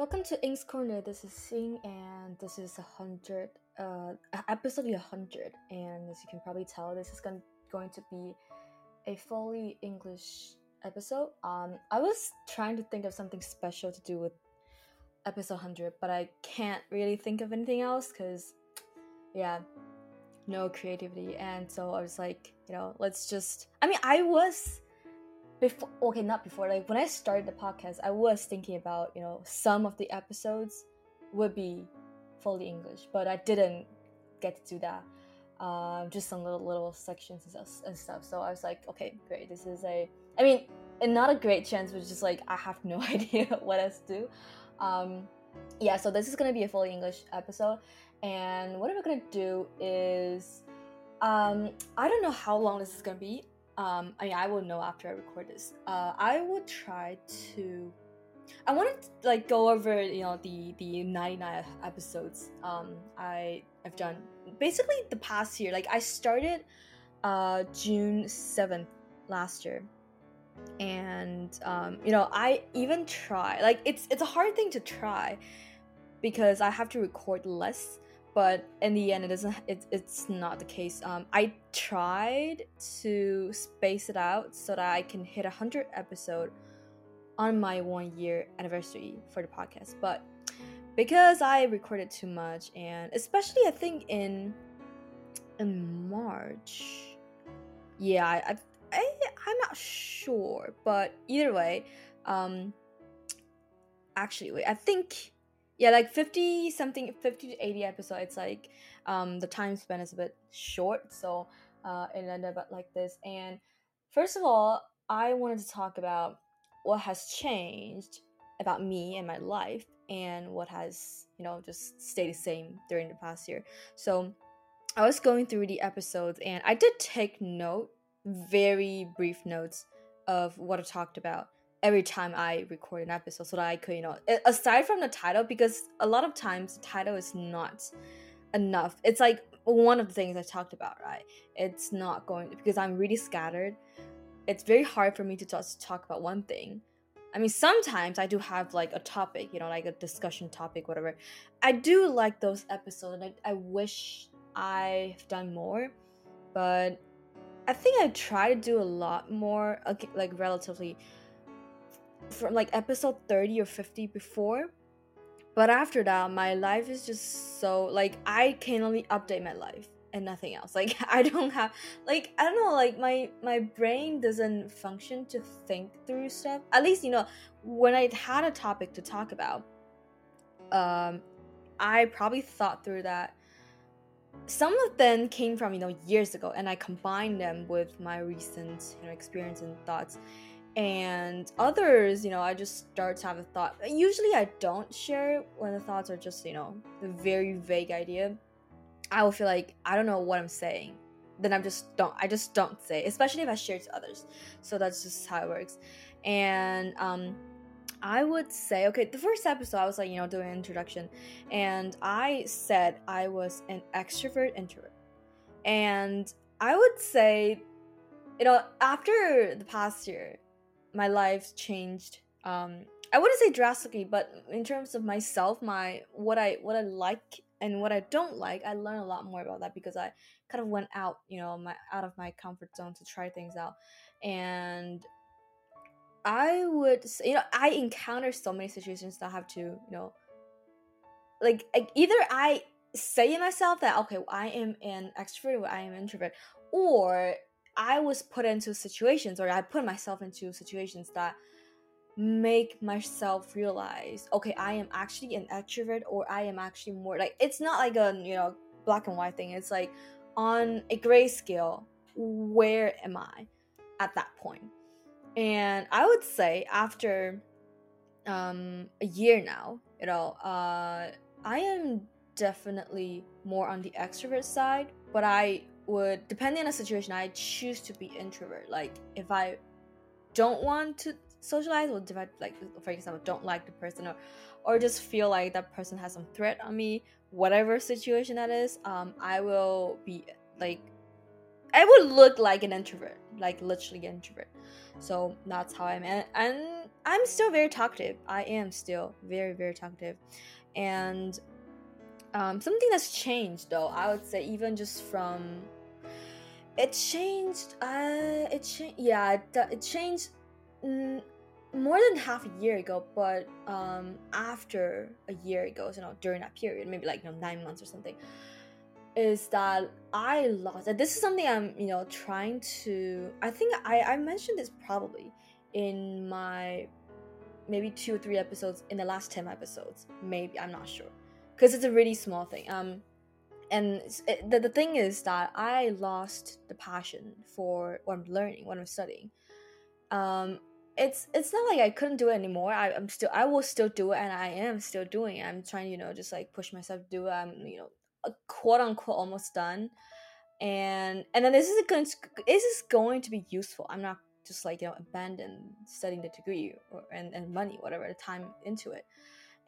Welcome to Yin's Corner. This is Yin, and this is a hundred, uh, episode hundred. And as you can probably tell, this is going going to be a fully English episode. Um, I was trying to think of something special to do with episode hundred, but I can't really think of anything else because, yeah, no creativity. And so I was like, you know, let's just. I mean, I was before okay not before like when i started the podcast i was thinking about you know some of the episodes would be fully english but i didn't get to do that. Um, just some little little sections and stuff, and stuff. So i was like okay great this is a i mean and not a great chance but just like i have no idea what else to do. Um, yeah so this is gonna be a fully english episode and what we're gonna do is um, i don't know how long this is gonna be um, I mean, I will know after I record this. Uh, I will try to. I wanted to like go over you know the the 99 episodes um I I've done basically the past year like I started uh June 7th last year and um you know I even try like it's it's a hard thing to try because I have to record less but in the end it doesn't it, it's not the case. Um, i tried to space it out so that i can hit a 100 episode on my one year anniversary for the podcast but because i recorded too much and especially i think in in march yeah i, I i'm not sure but either way um actually wait i think yeah like 50 something 50 to 80 episodes like um the time span is a bit short so uh it ended up like this. And first of all i wanted to talk about what has changed about me and my life and what has you know just stayed the same during the past year. So i was going through the episodes and i did take note very brief notes of what i talked about every time I record an episode so that I could, you know, aside from the title, because a lot of times the title is not enough. It's like one of the things I talked about, right? It's not going because I'm really scattered. It's very hard for me to just talk about one thing. I mean, sometimes I do have like a topic, you know, like a discussion topic, whatever. I do like those episodes, and I, I wish I've done more, but I think I try to do a lot more, like relatively from like episode 30 or 50 before. But after that my life is just so like i can only update my life and nothing else. Like i don't have like i don't know like my my brain doesn't function to think through stuff. At least you know when i had a topic to talk about um i probably thought through that. Some of them came from you know years ago and i combined them with my recent you know experience and thoughts and others you know i just start to have a thought. Usually i don't share when the thoughts are just you know a very vague idea. I will feel like i don't know what i'm saying. Then i'm just don't i just don't say especially if i share to others. So that's just how it works. And um i would say okay the first episode i was like you know doing an introduction. And i said i was an extrovert introvert. And i would say you know after the past year my life changed um i wouldn't say drastically but in terms of myself my what i what i like and what i don't like i learned a lot more about that because i kind of went out you know my out of my comfort zone to try things out. And i would say, you know i encounter so many situations that I have to you know like either i say in myself that okay i am an extrovert or i am an introvert or I was put into situations or I put myself into situations that make myself realize okay I am actually an extrovert or I am actually more like it's not like a you know black and white thing. It's like on a gray scale where am I at that point? And I would say after um a year now you know uh I am definitely more on the extrovert side but I would depending on the situation i choose to be introvert. Like if i don't want to socialize or if I, like for example don't like the person or or just feel like that person has some threat on me whatever situation that is um i will be like i would look like an introvert like literally an introvert. So that's how i'm and, and I'm still very talkative. I am still very very talkative, and um, something that's changed though. I would say even just from it changed. Uh, it changed. Yeah, it, it changed. Mm, more than half a year ago, but um, after a year ago, you know, during that period, maybe like you know nine months or something, is that I lost. And this is something I'm you know trying to. I think I I mentioned this probably in my maybe two or three episodes in the last ten episodes. Maybe I'm not sure because it's a really small thing. Um, and it, the the thing is that I lost the passion for what I'm learning, what I'm studying. Um, it's it's not like I couldn't do it anymore. I, I'm still I will still do it, and I am still doing it. I'm trying, you know, just like push myself to do it. I'm you know, quote unquote almost done, and and then this is going this is going to be useful. I'm not just like you know abandon studying the degree or, and and money whatever the time into it,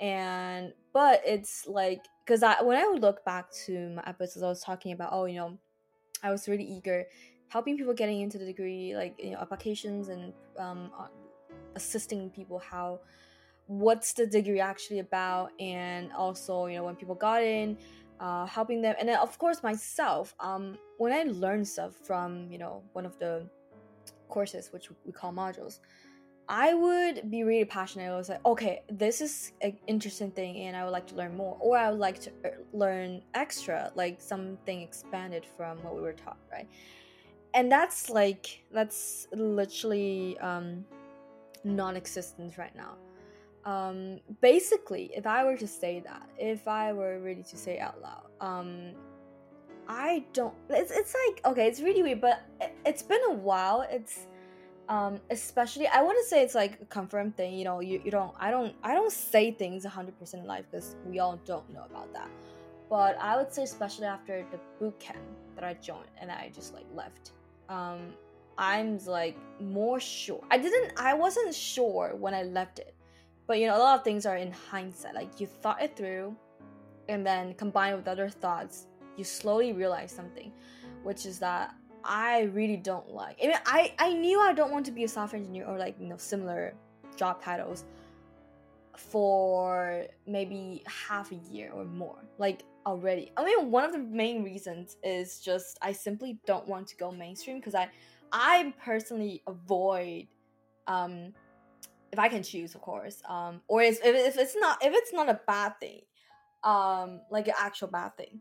and but it's like because I when I would look back to my episodes, I was talking about oh you know, I was really eager helping people getting into the degree like you know applications and um, assisting people how what's the degree actually about and also you know when people got in uh, helping them and then of course myself um, when i learned stuff from you know one of the courses which we call modules i would be really passionate. I was like okay this is an interesting thing and i would like to learn more or i would like to uh, learn extra like something expanded from what we were taught right? And that's like that's literally um non-existent right now. Um basically if i were to say that if i were really to say out loud um i don't it's, it's like okay it's really weird but it, it's been a while. It's um especially i wouldn't say it's like a confirmed thing you know you, you don't i don't i don't say things 100% in life because we all don't know about that but i would say especially after the boot camp that i joined and i just like left um I'm like more sure. I didn't I wasn't sure when I left it. But you know, a lot of things are in hindsight. Like you thought it through and then combined with other thoughts, you slowly realize something, which is that I really don't like. I mean, I I knew I don't want to be a software engineer or like, you know, similar job titles for maybe half a year or more. Like already. I mean, one of the main reasons is just I simply don't want to go mainstream because I I personally avoid um if I can choose, of course. Um or if, if it's not if it's not a bad thing, um like an actual bad thing,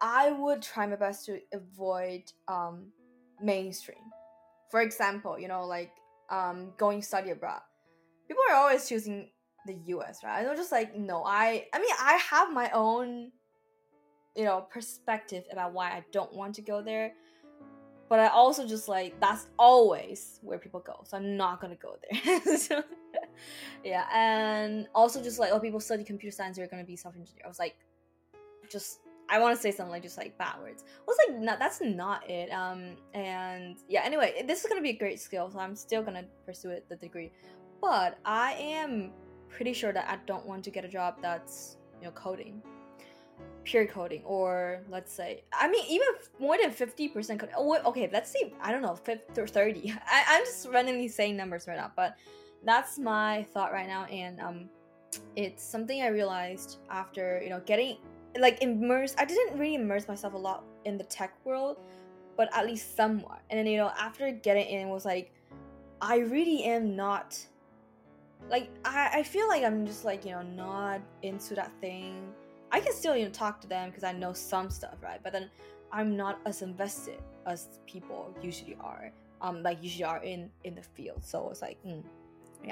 I would try my best to avoid um mainstream. For example, you know, like um going study abroad. People are always choosing the US, right? I'm just like, no, I I mean I have my own you know perspective about why I don't want to go there but I also just like that's always where people go, so I'm not gonna go there. so, yeah, and also just like oh, people study computer science, they're gonna be software engineer. I was like, just I want to say something like just like backwards. Was like, no, that's not it. Um, and yeah, anyway, this is gonna be a great skill, so I'm still gonna pursue it, the degree. But I am pretty sure that I don't want to get a job that's you know coding pure coding or let's say i mean even more than 50% coding oh, okay let's see i don't know 50 or 30 I, i'm just randomly saying numbers right now but that's my thought right now and um it's something i realized after you know getting like immerse i didn't really immerse myself a lot in the tech world but at least somewhat and then you know after getting in was like i really am not like I, I feel like i'm just like you know not into that thing I can still you know talk to them because I know some stuff, right? But then I'm not as invested as people usually are. Um, like usually are in in the field. So it's like, mm.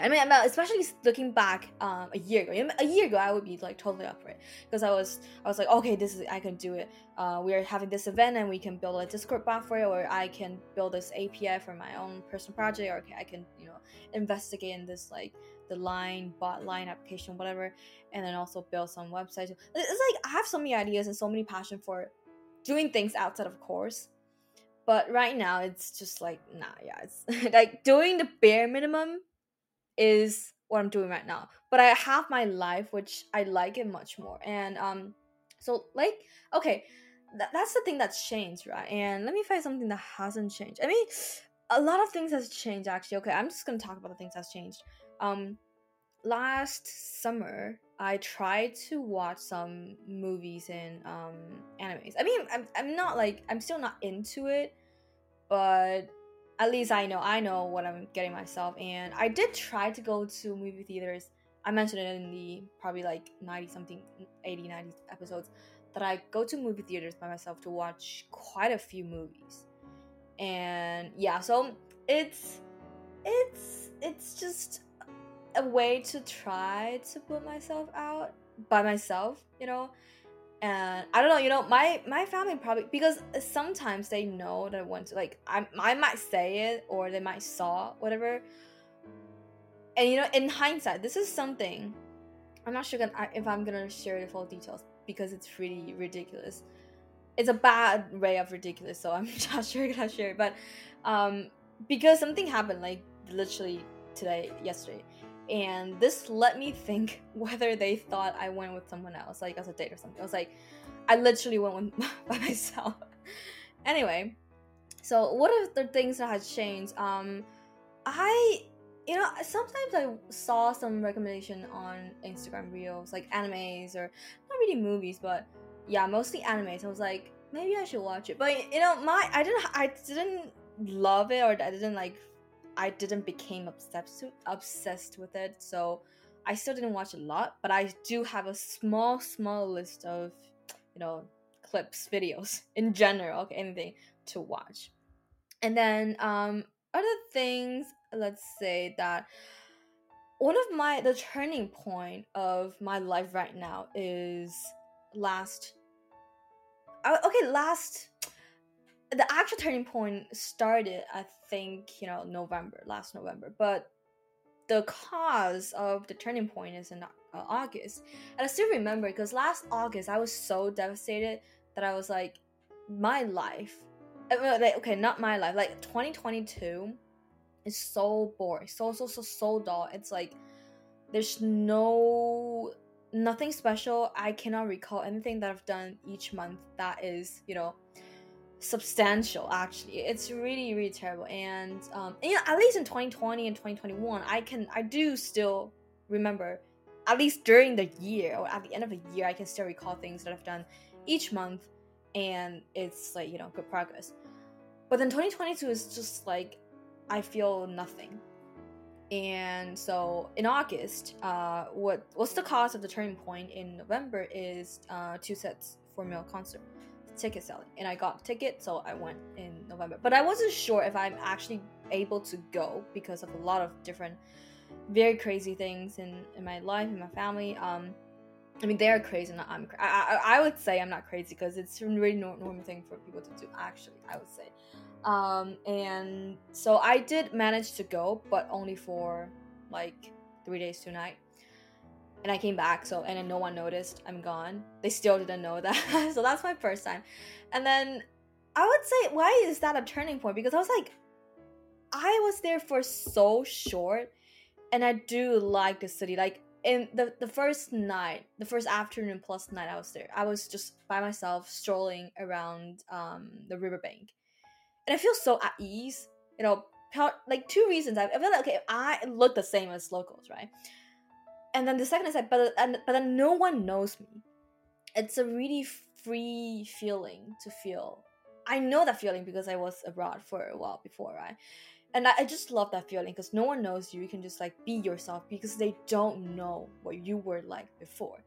I mean, especially looking back um, a year ago. A year ago, I would be like totally up for it because I was I was like, okay, this is I can do it. Uh, we are having this event and we can build a Discord bot for it, or I can build this API for my own personal project, or I can you know investigate in this like the line bot line application whatever and then also build some websites it's like i have so many ideas and so many passion for doing things outside of course but right now it's just like nah yeah it's like doing the bare minimum is what i'm doing right now but i have my life which i like it much more and um so like okay th- that's the thing that's changed right and let me find something that hasn't changed i mean a lot of things has changed actually okay i'm just gonna talk about the things that's changed Um, last summer I tried to watch some movies and um animes. I mean, I'm I'm not like I'm still not into it, but at least I know I know what I'm getting myself. And I did try to go to movie theaters. I mentioned it in the probably like 90 something 80 90 episodes that I go to movie theaters by myself to watch quite a few movies. And yeah, so it's it's it's just a way to try to put myself out by myself, you know. And I don't know, you know, my my family probably because sometimes they know that I want to like I I might say it or they might saw whatever. And you know, in hindsight, this is something I'm not sure if I'm gonna share the full details because it's really ridiculous. It's a bad way of ridiculous, so I'm not sure gonna share it. But um, because something happened like literally today, yesterday, and this let me think whether they thought I went with someone else, like as a date or something. I was like, I literally went with, by myself. anyway, so what are the things that has changed? Um, I, you know, sometimes I saw some recommendation on Instagram reels, like animes or not really movies, but yeah, mostly animes. I was like, maybe I should watch it. But you know, my I didn't I didn't love it or I didn't like I didn't became obsessed obsessed with it, so I still didn't watch a lot. But I do have a small small list of you know clips, videos in general, okay, anything to watch. And then um, other things, let's say that one of my the turning point of my life right now is last uh, okay last the actual turning point started i think you know november last november but the cause of the turning point is in uh, august. And i still remember because last august i was so devastated that i was like my life uh, like, okay not my life like 2022 is so boring so so so so dull. It's like there's no nothing special. I cannot recall anything that i've done each month that is you know substantial actually. It's really really terrible. And um you know at least in 2020 and 2021 i can i do still remember at least during the year or at the end of the year i can still recall things that i've done each month and it's like you know good progress. But then 2022 is just like i feel nothing. And so in august uh what what's the cause of the turning point in november is uh two sets for male concert ticket selling and I got a ticket so I went in November. But I wasn't sure if I'm actually able to go because of a lot of different very crazy things in, in my life in my family. Um I mean they're crazy not I'm I, I, I would say I'm not crazy because it's a really normal thing for people to do actually I would say. Um and so I did manage to go but only for like 3 days 2 nights and I came back, so and then no one noticed I'm gone. They still didn't know that. so that's my first time. And then I would say, why is that a turning point? Because I was like, I was there for so short, and I do like the city. Like in the the first night, the first afternoon plus night I was there, I was just by myself strolling around um the riverbank, and I feel so at ease. You know, like two reasons. I feel like okay, I look the same as locals, right? And then the second is like but and but then no one knows me. It's a really free feeling to feel. I know that feeling because i was abroad for a while before right? And i, just love that feeling because no one knows you. You can just like be yourself because they don't know what you were like before.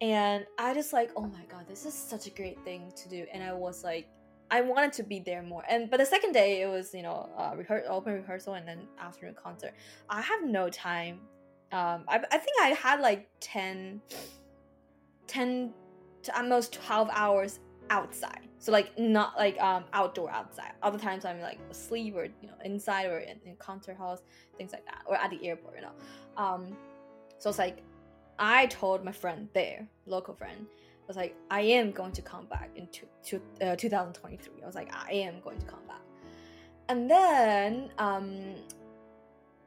And i just like oh my god this is such a great thing to do. And i was like I wanted to be there more. And but the second day it was you know uh, rehear- open rehearsal and then afternoon concert. I have no time um I, I think I had like 10 10 to almost 12 hours outside. So like not like um outdoor outside. Other times i'm like asleep or you know inside or in, in concert halls things like that or at the airport you know. Um so it's like i told my friend there local friend I was like i am going to come back in two, two, uh, 2023 i was like i am going to come back. And then um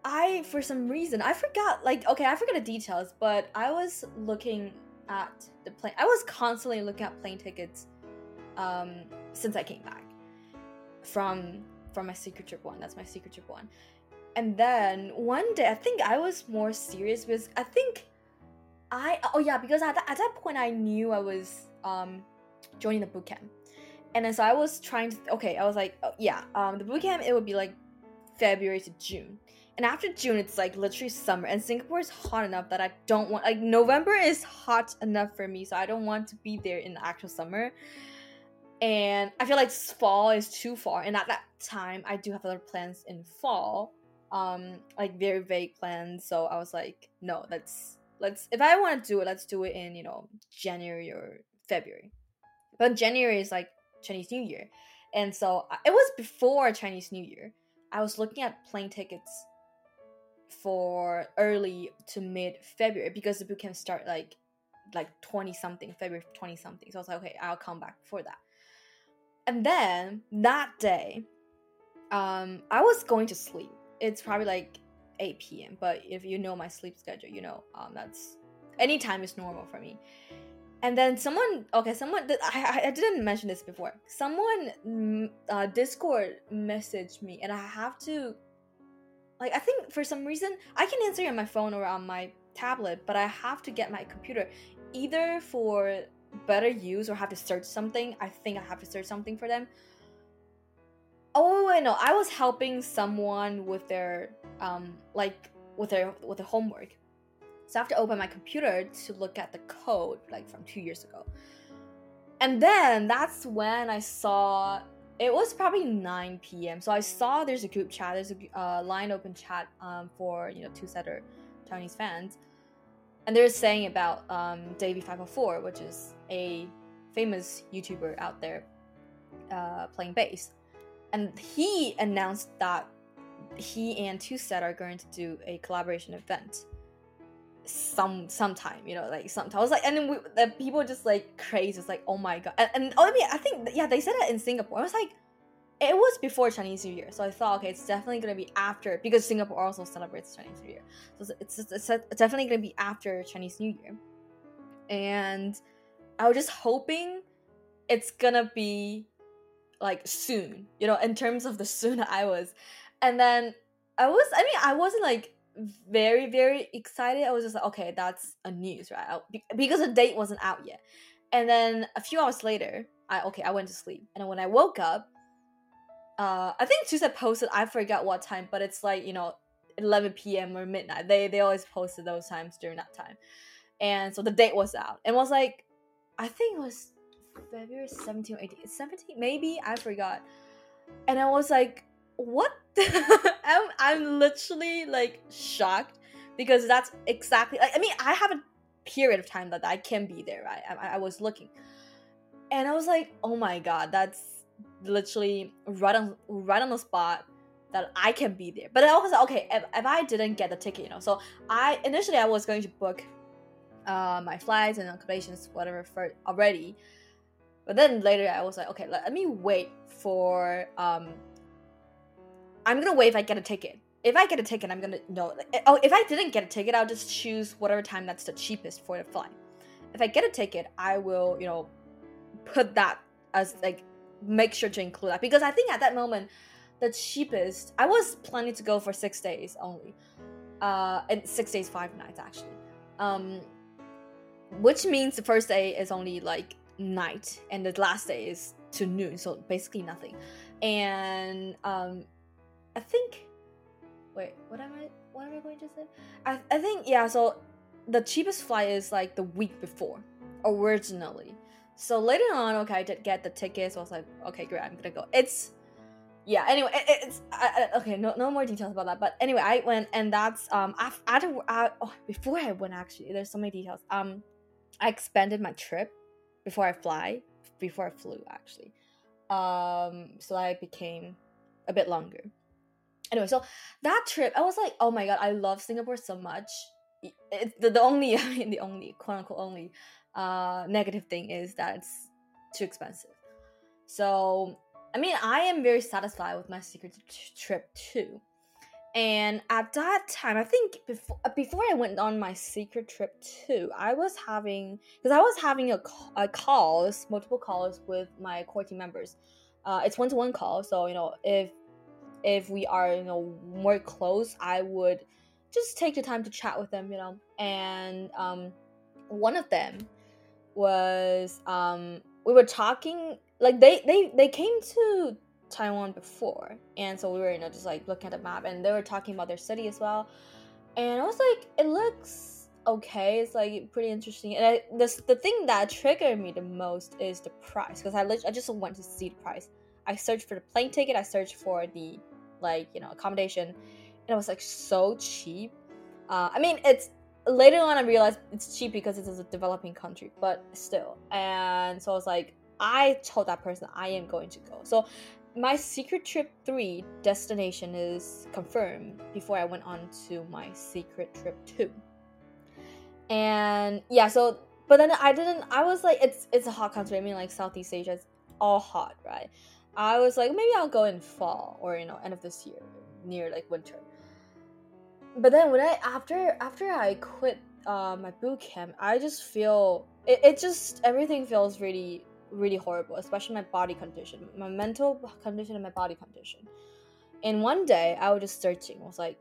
I for some reason I forgot like okay I forgot the details but I was looking at the plane I was constantly looking at plane tickets um since I came back from from my secret trip one that's my secret trip one. And then one day I think I was more serious because I think I oh yeah because at that, at that point I knew I was um joining the boot camp, and then so I was trying to okay I was like oh, yeah um the boot camp it would be like February to June, and after June it's like literally summer, and Singapore is hot enough that I don't want like November is hot enough for me, so I don't want to be there in the actual summer. And I feel like fall is too far, and at that time I do have other plans in fall, um, like very vague plans. So I was like, no, let's let's if I want to do it, let's do it in you know January or February. But January is like Chinese New Year, and so it was before Chinese New Year. I was looking at plane tickets for early to mid February because the boot camp start like like 20 something February 20 something. So I was like, okay, I'll come back for that. And then that day, um, I was going to sleep. It's probably like 8 p.m. But if you know my sleep schedule, you know um, that's anytime is normal for me. And then someone, okay, someone, I, I didn't mention this before. Someone, mm, uh, Discord messaged me, and I have to, like, I think for some reason, I can answer on my phone or on my tablet, but I have to get my computer either for better use or have to search something. I think I have to search something for them. Oh wait, no, I was helping someone with their um like with their with their homework. So I have to open my computer to look at the code like from two years ago. And then that's when I saw it was probably 9 p.m. So I saw there's a group chat, there's a uh, line open chat um, for you know two setter Chinese fans, and they're saying about um, Davie504, which is a famous YouTuber out there uh, playing bass, and he announced that he and Two Set are going to do a collaboration event some sometime you know like sometime. I was like and then we, the people just like crazy. It's like oh my god. And, and I mean, i think yeah they said it in singapore. I was like it was before chinese new year. So i thought okay it's definitely to be after because singapore also celebrates chinese new year. So it's, it's, it's definitely to be after chinese new year. And i was just hoping it's gonna be like soon you know in terms of the soon i was. And then i was i mean i wasn't like very very excited. I was just like okay that's a news right? Because the date wasn't out yet. And then a few hours later i okay i went to sleep. And when i woke up uh i think TwoSet posted i forgot what time but it's like you know 11 p.m or midnight. They they always posted those times during that time. And so the date was out. And was like i think it was february 17 or 18 17 maybe? I forgot. And i was like what I'm, I'm literally like shocked because that's exactly like, i mean i have a period of time that i can be there right? I, I was looking. And i was like oh my god that's literally right on right on the spot that i can be there. But i was like okay if, if i didn't get the ticket you know? So i initially i was going to book uh, my flights and accommodations whatever for already. But then later i was like okay let, let me wait for um I'm gonna wait if I get a ticket. If I get a ticket, I'm gonna know. Eh, oh, if I didn't get a ticket, I'll just choose whatever time that's the cheapest for the flight. If I get a ticket, I will, you know, put that as like make sure to include that because I think at that moment, the cheapest I was planning to go for six days only, uh, and six days five nights actually, um, which means the first day is only like night and the last day is to noon, so basically nothing, and um I think. Wait, what am I? What am I going to say? I I think yeah. So the cheapest flight is like the week before originally. So later on, okay, I did get the tickets. I was like, okay, great, I'm gonna go. It's yeah. Anyway, it, it's I, I, okay. No, no more details about that. But anyway, I went, and that's um after uh, oh, before I went actually. There's so many details. Um, I expanded my trip before I fly. Before I flew actually. Um, so I became a bit longer anyway so that trip i was like oh my god i love singapore so much. The, the only i mean the only quote unquote only uh negative thing is that it's too expensive. So i mean i am very satisfied with my secret trip too. And at that time i think before before i went on my secret trip too i was having because i was having a, a calls multiple calls with my core team members. Uh, it's one-to-one call so you know if if we are you know more close i would just take the time to chat with them you know. And um one of them was um we were talking like they they they came to taiwan before. And so we were you know just like looking at the map and they were talking about their city as well. And i was like it looks okay. It's like pretty interesting. And I, this the thing that triggered me the most is the price because I, I just went to see the price. I searched for the plane ticket. I searched for the like you know accommodation and it was like so cheap. Uh, i mean it's later on i realized it's cheap because it's a developing country but still. And so i was like i told that person i am going to go. So my secret trip 3 destination is confirmed before i went on to my secret trip 2 and yeah so but then i didn't i was like it's it's a hot country. I mean like southeast asia is all hot right i was like maybe i'll go in fall or you know end of this year near like winter. But then when i after after i quit uh, my boot camp i just feel it, it just everything feels really really horrible especially my body condition my mental condition and my body condition. And one day i was just searching I was like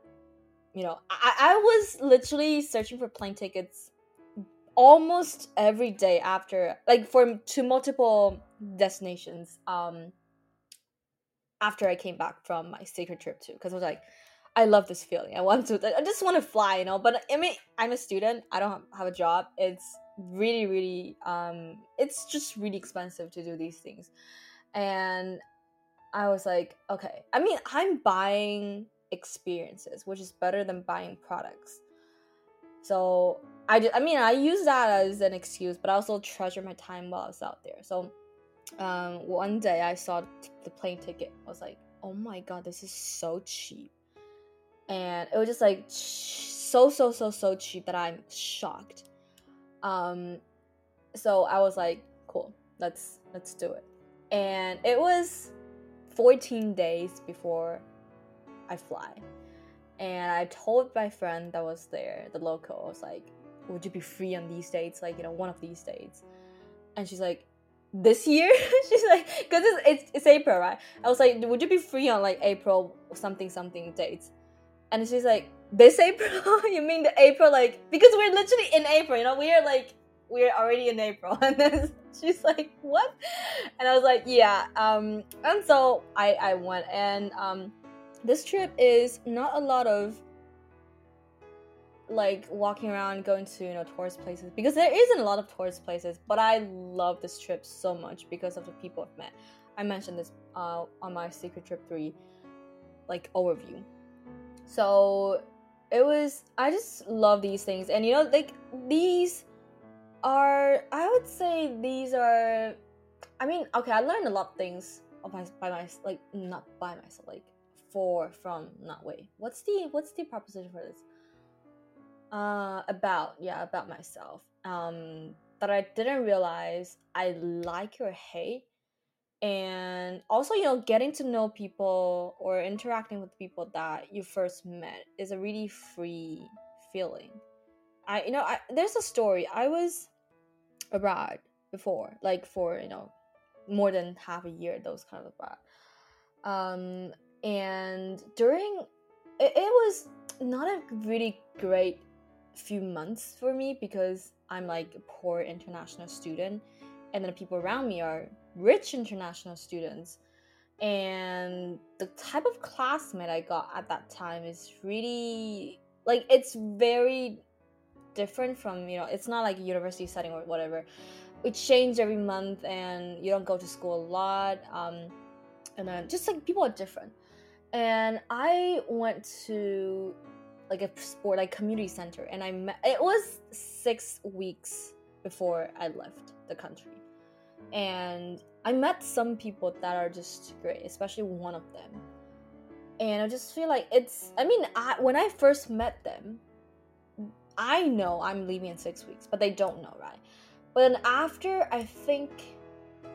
you know I, I was literally searching for plane tickets almost every day after like for to multiple destinations um after i came back from my secret trip too because i was like i love this feeling. I want to i just want to fly you know? But i mean i'm a student. I don't have a job. It's really really um it's just really expensive to do these things. And i was like okay. I mean i'm buying experiences, which is better than buying products. So I, just, I mean, I use that as an excuse, but I also treasure my time while I was out there. So um, one day I saw the plane ticket. I was like, oh my god, this is so cheap. And it was just like so, so, so, so cheap that I'm shocked. Um, so I was like, cool, let's let's do it. And it was 14 days before I fly. And I told my friend that was there, the local, I was like, would you be free on these dates? Like, you know, one of these dates. And she's like, this year? she's like, because it's, it's, it's April, right? I was like, would you be free on like April something something dates? And she's like, this April? you mean the April like because we're literally in April, you know, we are like we're already in April. And then she's like, what? And I was like, yeah. Um, and so I I went and um this trip is not a lot of like walking around going to you know tourist places because there isn't a lot of tourist places but i love this trip so much because of the people i've met. I mentioned this uh, on my secret trip 3 like overview. So it was i just love these things and you know like these are i would say these are i mean okay i learned a lot of things by, by my like not by myself like for from not wait what's the what's the proposition for this uh about yeah about myself. Um that i didn't realize i like or hate. And also you know getting to know people or interacting with people that you first met is a really free feeling. I you know I, there's a story. I was abroad before like for you know more than half a year those kind of abroad. Um and during it, it was not a really great few months for me because I'm like a poor international student, and then the people around me are rich international students. And the type of classmate I got at that time is really like it's very different from you know it's not like a university setting or whatever. It changed every month, and you don't go to school a lot. Um, and then just like people are different and I went to like a sport like community center and I met it was 6 weeks before I left the country. And I met some people that are just great, especially one of them. And I just feel like it's I mean, I when I first met them, I know I'm leaving in 6 weeks, but they don't know, right? But then after I think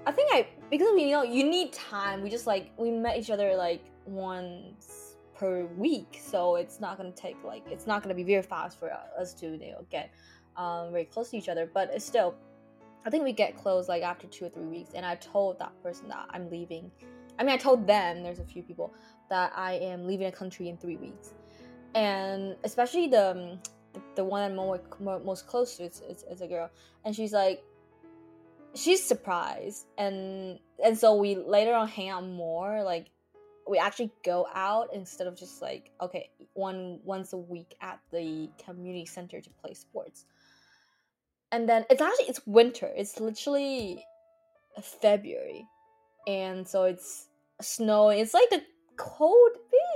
I think I because you know you need time. We just like we met each other like once per week so it's not gonna take like it's not gonna be very fast for us to you know get um, very close to each other but it's still i think we get close like after two or three weeks and i told that person that i'm leaving I mean, I told them there's a few people that I am leaving a country in three weeks, and especially the um, the, the one I'm more, more, most close to is, is, is a girl, and she's like, she's surprised, and and so we later on hang out more, like we actually go out instead of just like okay one once a week at the community center to play sports. And then it's actually it's winter. It's literally february. And so it's snowing. It's like the cold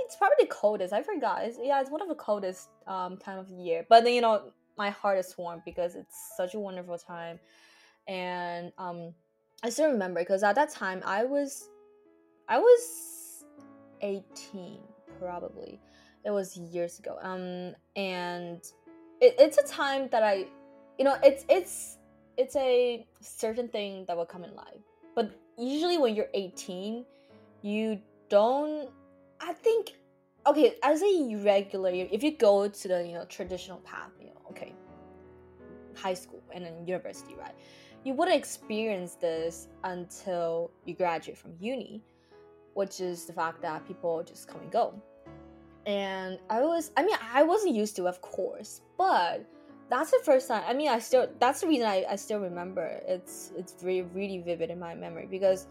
it's probably the coldest. I forgot. It's, yeah it's one of the coldest um time of year. But then you know my heart is warm because it's such a wonderful time. And um i still remember because at that time i was i was 18 probably. It was years ago um and it, it's a time that i you know it's it's it's a certain thing that will come in life. But usually when you're 18 you don't i think okay as a regular if you go to the you know traditional path you know okay high school and then university right you wouldn't experience this until you graduate from uni which is the fact that people just come and go. And i was i mean i wasn't used to of course but that's the first time i mean i still that's the reason i, I still remember it's it's very really vivid in my memory because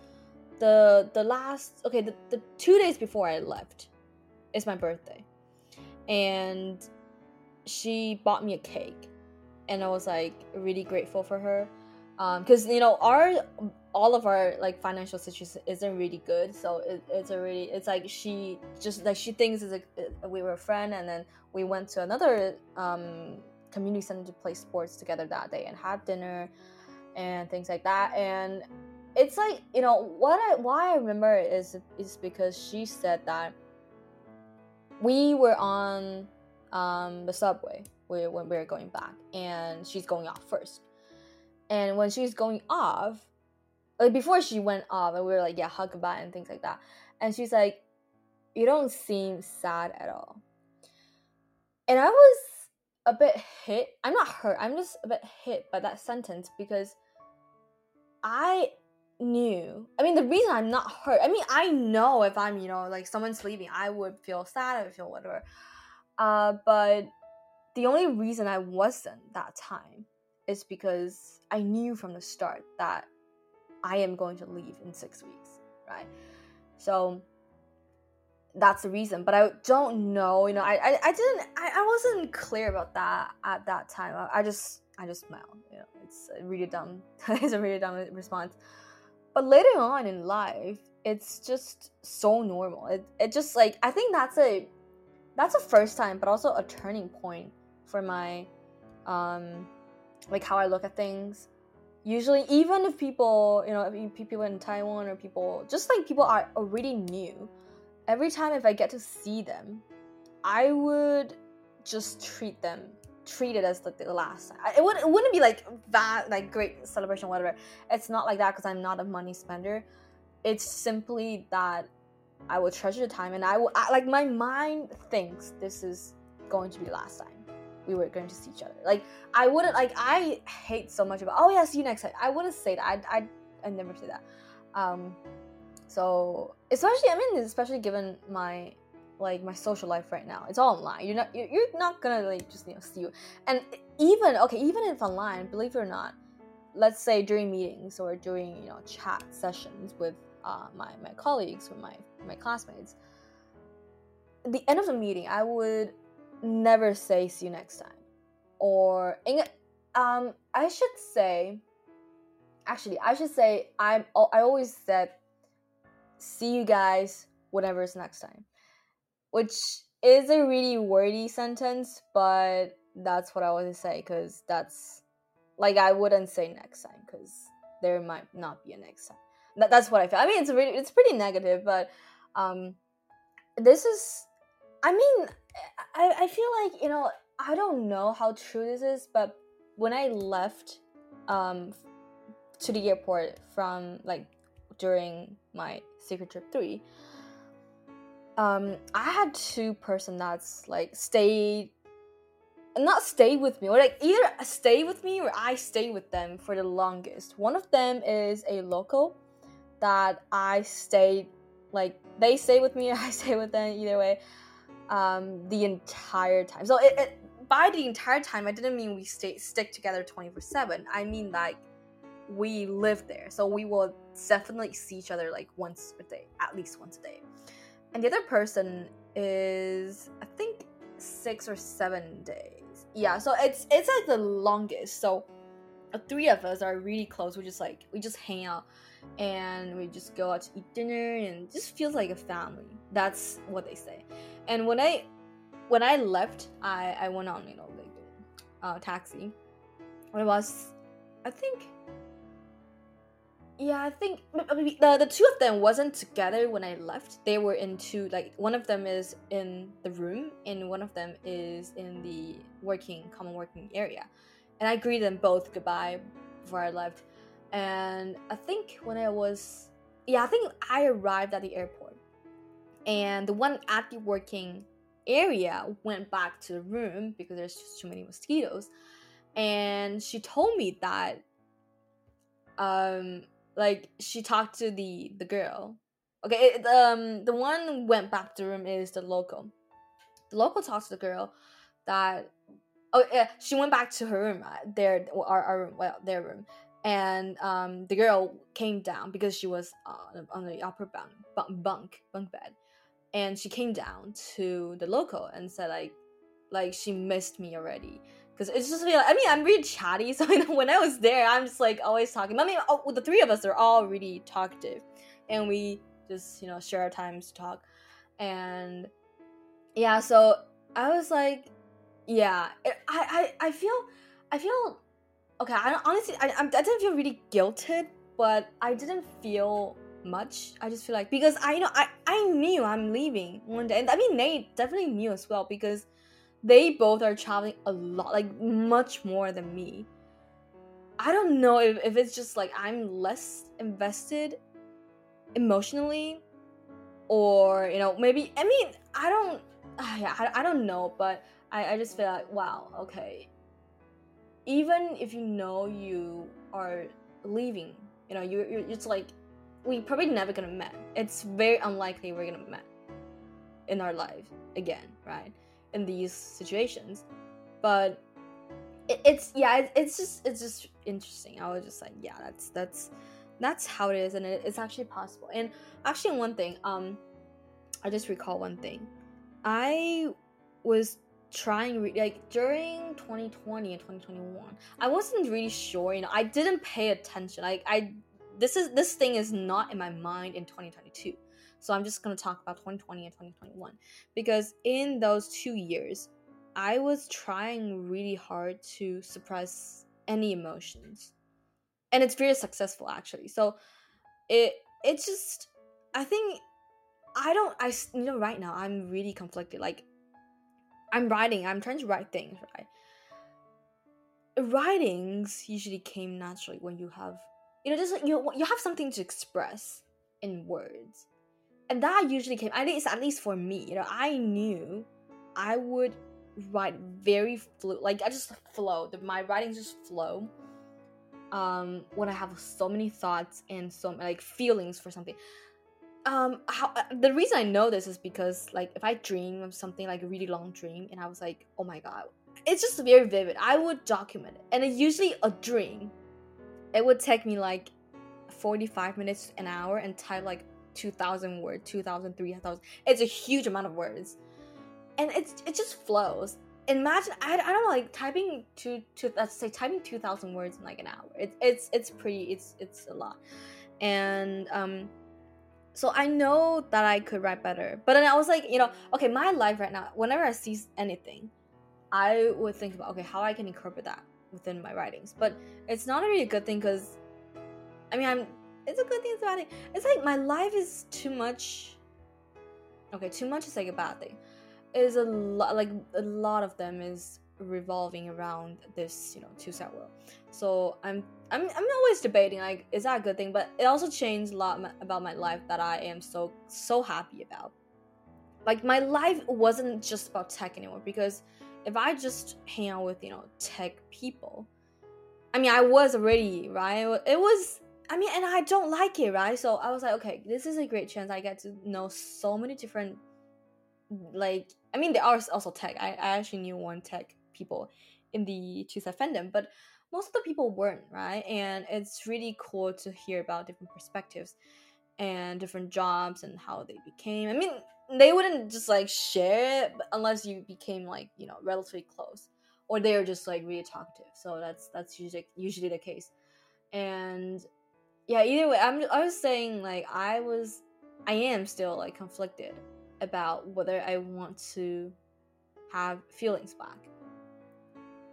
the the last okay the, the two days before i left is my birthday. And she bought me a cake and i was like really grateful for her. Because um, you know our all of our like financial situation isn't really good so it, it's a really it's like she just like she thinks it's a, we were a friend and then we went to another um community center to play sports together that day and have dinner and things like that and it's like you know what I why I remember is is because she said that we were on um, the subway when we were going back and she's going off first. And when she's going off like before she went off and we were like yeah hug goodbye and things like that and she's like you don't seem sad at all and i was a bit hit. I'm not hurt. I'm just a bit hit by that sentence because I knew. I mean, the reason I'm not hurt. I mean, I know if I'm, you know, like someone's leaving, I would feel sad. I would feel whatever. Uh, but the only reason I wasn't that time is because I knew from the start that I am going to leave in six weeks, right? So that's the reason but i don't know you know i i, I didn't I, I wasn't clear about that at that time. I, I just i just smiled you know it's really dumb it's a really dumb response. But later on in life it's just so normal. It, it just like i think that's a that's a first time but also a turning point for my um like how i look at things usually even if people you know people in taiwan or people just like people are already new every time if I get to see them, I would just treat them treat it as like the last. It would it wouldn't be like that like great celebration whatever. It's not like that because I'm not a money spender. It's simply that I will treasure the time and I will I, like my mind thinks this is going to be the last time we were going to see each other. Like I wouldn't like I hate so much about oh yeah see you next time. I wouldn't say that. I I I never say that. Um so especially, I mean, especially given my like my social life right now, it's all online. You're not you're not gonna like just you know see you. And even okay, even if online, believe it or not, let's say during meetings or during you know chat sessions with uh, my my colleagues, with my my classmates, at the end of the meeting, I would never say see you next time, or um I should say actually I should say I'm I always said see you guys whenever it's next time. Which is a really wordy sentence, but that's what I want to say because that's like I wouldn't say next time because there might not be a next time. That, that's what I feel. I mean, it's really it's pretty negative, but um, this is. I mean, I I feel like you know I don't know how true this is, but when I left um to the airport from like during my secret trip 3 um i had two person that's like stayed not stay with me or like either stay with me or i stay with them for the longest one of them is a local that i stayed like they stay with me, I stay with them. Either way, um, the entire time. So it, it by the entire time, I didn't mean we stay stick together twenty four seven. I mean like we live there, so we will definitely see each other like once a day, at least once a day. And the other person is I think six or seven days. Yeah, so it's it's like the longest. So the three of us are really close. We just like we just hang out and we just go out to eat dinner and just feels like a family. That's what they say. And when I when I left, I I went on you know like uh, taxi. It was, I think. Yeah, I think the the two of them wasn't together when I left. They were in two like one of them is in the room and one of them is in the working common working area, and I greeted them both goodbye before I left. And I think when I was yeah, I think I arrived at the airport, and the one at the working area went back to the room because there's just too many mosquitoes. And she told me that um like she talked to the the girl. Okay it, um the one went back to the room is the local. The local talked to the girl that oh yeah she went back to her room uh, their our, our well their room. And um the girl came down because she was uh, on the upper bunk bunk, bunk bed and she came down to the local and said like like she missed me already. Because it's just really, I mean I'm really chatty so when I was there I'm just like always talking. I mean oh, the three of us are all really talkative and we just you know share our times to talk. And yeah so I was like yeah it, I, I I feel I feel okay I honestly I, I didn't feel really guilted but I didn't feel much. I just feel like because I know I I knew I'm leaving one day, and I mean Nate definitely knew as well because they both are traveling a lot, like much more than me. I don't know if, if it's just like I'm less invested emotionally, or you know maybe I mean I don't yeah I, I don't know, but I I just feel like wow okay. Even if you know you are leaving, you know you you're just like we probably never gonna met. It's very unlikely we're gonna met in our life again, right? In these situations, but it, it's yeah, it, it's just it's just interesting. I was just like, yeah, that's that's that's how it is, and it, it's actually possible. And actually, one thing, um, I just recall one thing. I was trying re- like during 2020 and 2021 i wasn't really sure you know i didn't pay attention like i this is this thing is not in my mind in 2022 so i'm just going to talk about 2020 and 2021 because in those two years i was trying really hard to suppress any emotions. And it's very successful actually. So it it's just i think i don't i you know right now i'm really conflicted. Like i'm writing i'm trying to write things right? Writings usually came naturally when you have you know, just you you have something to express in words, and that usually came. At least, at least for me, you know, I knew I would write very flu like I just flow. My writing just flow. Um, when I have so many thoughts and so like feelings for something. Um, how uh, the reason I know this is because like if I dream of something like a really long dream and I was like, oh my god, it's just very vivid. I would document it, and it's usually a dream it would take me like 45 minutes an hour and type like 2000 words 2000 3000 it's a huge amount of words. And it's it just flows. Imagine I, I don't know like typing to to let's say typing 2000 words in like an hour. It, it's it's pretty it's it's a lot. And um so i know that i could write better. But then i was like you know okay my life right now whenever i see anything i would think about okay how i can incorporate that within my writings. But it's not really a good thing because, I mean, I'm. It's a good thing. It's a bad thing. It's like my life is too much. Okay, too much is like a bad thing. Is a lot like a lot of them is revolving around this you know TwoSet world. So I'm I'm I'm always debating like is that a good thing? But it also changed a lot about my life that I am so so happy about. Like my life wasn't just about tech anymore because if I just hang out with, you know, tech people, I mean, I was already, right? It was I mean, and I don't like it, right? So I was like, okay, this is a great chance. I get to know so many different, like, I mean, there are also tech. I, I actually knew one tech people in the TwoSet fandom, but most of the people weren't, right? And it's really cool to hear about different perspectives and different jobs and how they became. I mean, they wouldn't just like share it unless you became like you know relatively close, or they are just like really talkative. So that's that's usually usually the case. And yeah, either way, I'm I was saying like I was, I am still like conflicted about whether I want to have feelings back.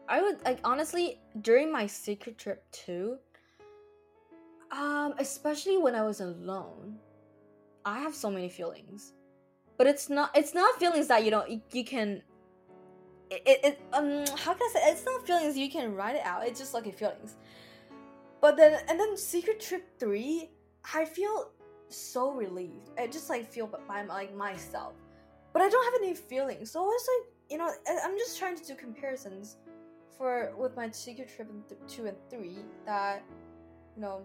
I would like honestly during my secret trip too um, especially when I was alone, I have so many feelings, but it's not it's not feelings that you know you, can. It, it, it um how can I say it's not feelings you can write it out. It's just like feelings. But then and then Secret Trip three, I feel so relieved. I just like feel by like myself, but I don't have any feelings. So it's like you know I'm just trying to do comparisons for with my Secret Trip two and three that you know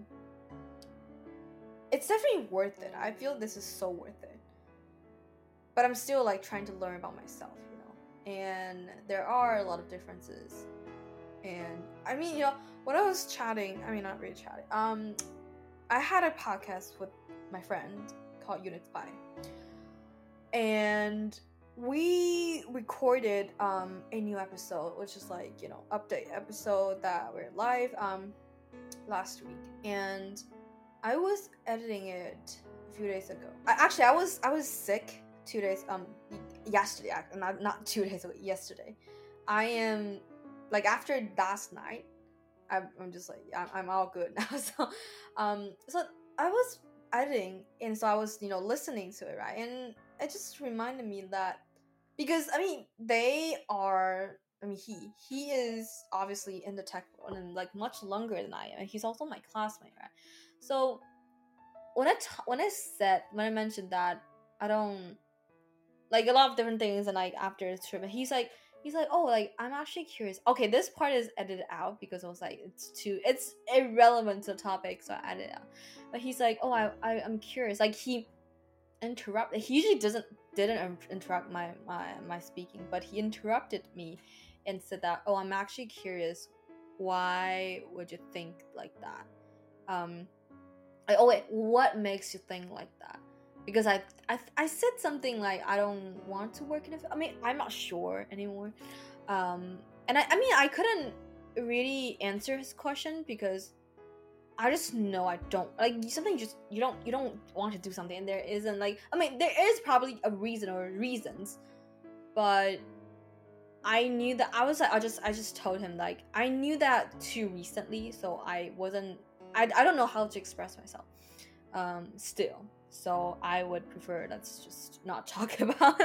it's definitely worth it. I feel this is so worth it. But I'm still like trying to learn about myself, you know. And there are a lot of differences. And I mean, you know, when I was chatting, I mean not really chatting. Um I had a podcast with my friend called Units by. And we recorded um a new episode, which is like, you know, update episode that we're live um last week. And I was editing it a few days ago. I, actually, I was I was sick two days um yesterday. Not not two days ago. Yesterday, I am like after last night. I'm, I'm just like I'm, I'm all good now. So, um, so I was editing, and so I was you know listening to it right, and it just reminded me that because I mean they are I mean, he he is obviously in the tech world and like much longer than I am. And he's also my classmate, right? So when I t- when I said when I mentioned that I don't like a lot of different things, and like after the trip, he's like he's like oh like I'm actually curious. Okay, this part is edited out because I was like it's too it's irrelevant to the topic, so I edited out. But he's like oh I, I I'm curious. Like he interrupted. He usually doesn't didn't interrupt my my my speaking, but he interrupted me and said that oh I'm actually curious. Why would you think like that? Um, like, oh wait, what makes you think like that? Because I, I I said something like I don't want to work in a. I mean, I'm not sure anymore. Um, and I, I mean, I couldn't really answer his question because I just know I don't like something. Just you don't you don't want to do something, and there isn't like I mean, there is probably a reason or reasons, but I knew that I was like I just I just told him like I knew that too recently, so I wasn't I, I don't know how to express myself um, still. So I would prefer let's just not talk about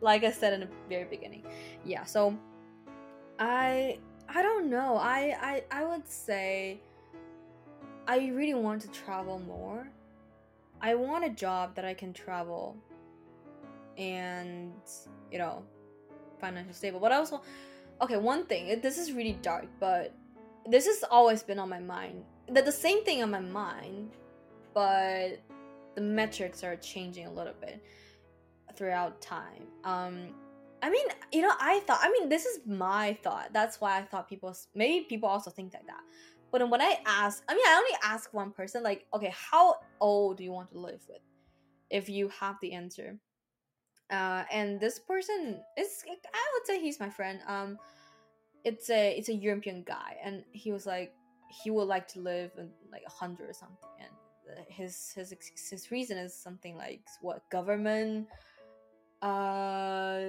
like I said in the very beginning. Yeah, so I I don't know. I I, I would say I really want to travel more. I want a job that I can travel and you know financially stable. But also okay, one thing, this is really dark, but this has always been on my mind That the same thing on my mind, but the metrics are changing a little bit throughout time. Um, I mean, you know, I thought, I mean, this is my thought. That's why I thought people, maybe people also think like that. But when I ask, I mean, I only ask one person, like, okay, how old do you want to live with? If you have the answer. Uh, and this person is, I would say he's my friend. Um, it's a, it's a European guy. And he was like, he would like to live in like a hundred or something, and his his his reason is something like what government, uh,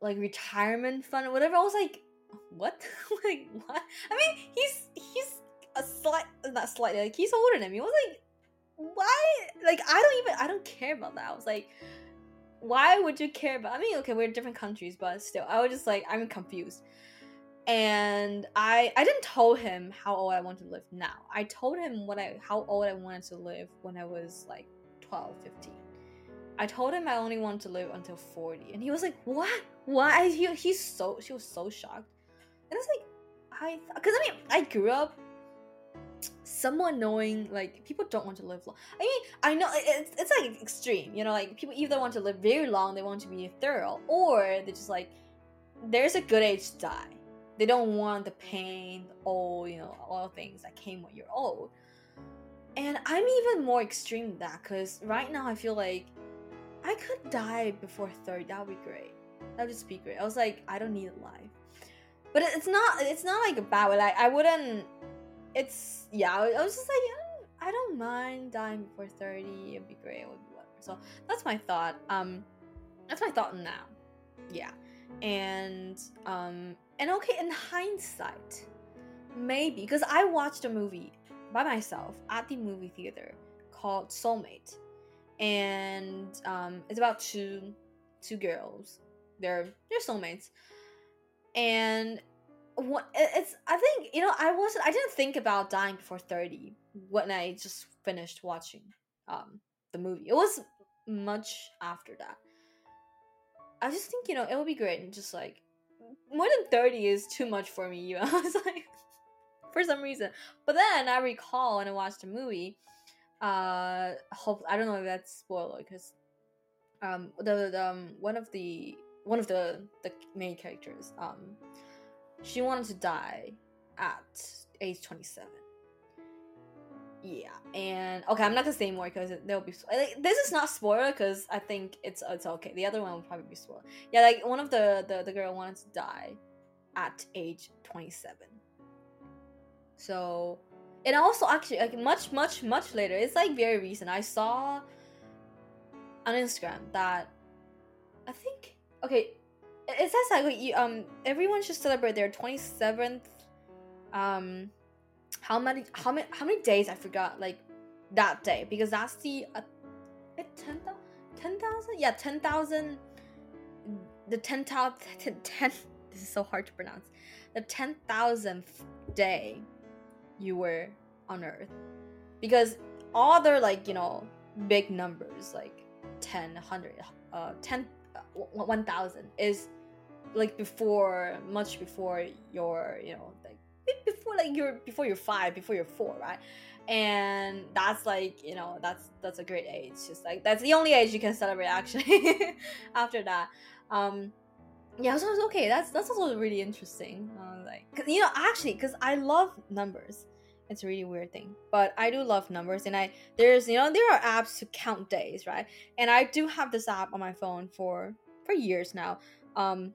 like retirement fund or whatever. I was like, what? like what? I mean, he's he's a slight not slightly like he's older than me. I was like, why? Like I don't even I don't care about that. I was like. Why would you care about? I mean, okay, we're different countries, but still, I was just like, I'm confused and I I didn't tell him how old I wanted to live now. I told him what I how old I wanted to live when I was like 12, 15. I told him I only wanted to live until 40 and he was like, "What? Why?" He he's so she was so shocked. And I was like, I cuz I mean, I grew up somewhat knowing Like people don't want to live long. I mean, I know it's it's like extreme. You know, like people either want to live very long, they want to be thorough, or they're just like, there's a good age to die. They don't want the pain, all you know, all things that came when you're old. And I'm even more extreme than that because right now I feel like I could die before 30. That would be great. That would just be great. I was like, I don't need a life. But it's not. It's not like a bad way. Like I wouldn't. It's yeah. I was just like, I don't mind dying before 30. It'd be great. It would be whatever. So that's my thought. Um, that's my thought now. Yeah, and um, and okay. In hindsight, maybe because I watched a movie by myself at the movie theater called Soulmate, and um, it's about two two girls. They're they're soulmates, and what it's I think you know I wasn't I didn't think about dying before thirty when I just finished watching um the movie. It was much after that. I just think you know it would be great and just like more than thirty is too much for me. You know, I was like for some reason. But then I recall when I watched the movie, uh, hope I don't know if that's spoiler because um the, the um one of the one of the the main characters um she wanted to die at age 27 yeah and okay i'm not gonna say more because there'll be like, this is not spoiler because i think it's it's okay the other one will probably be spoiler yeah like one of the, the the girl wanted to die at age 27 so, and also actually like much much much later, it's like very recent. I saw on Instagram that I think okay, it says like um everyone should celebrate their twenty seventh um how many how many how many days I forgot like that day because that's the uh, 10,000 10, yeah 10,000 the 10,000 10, 10 this is so hard to pronounce the 10,000th day you were on earth. Because all other like you know big numbers like 10 100 uh 10 uh, 1000 is like before much before your you know before like you're before you're five before you're four right? And that's like you know that's that's a great age. Just like that's the only age you can celebrate actually after that. Um yeah so it's okay. That's that's also really interesting. Uh, like cause, you know actually because i love numbers. It's a really weird thing but i do love numbers and i there's you know there are apps to count days right? And i do have this app on my phone for for years now. Um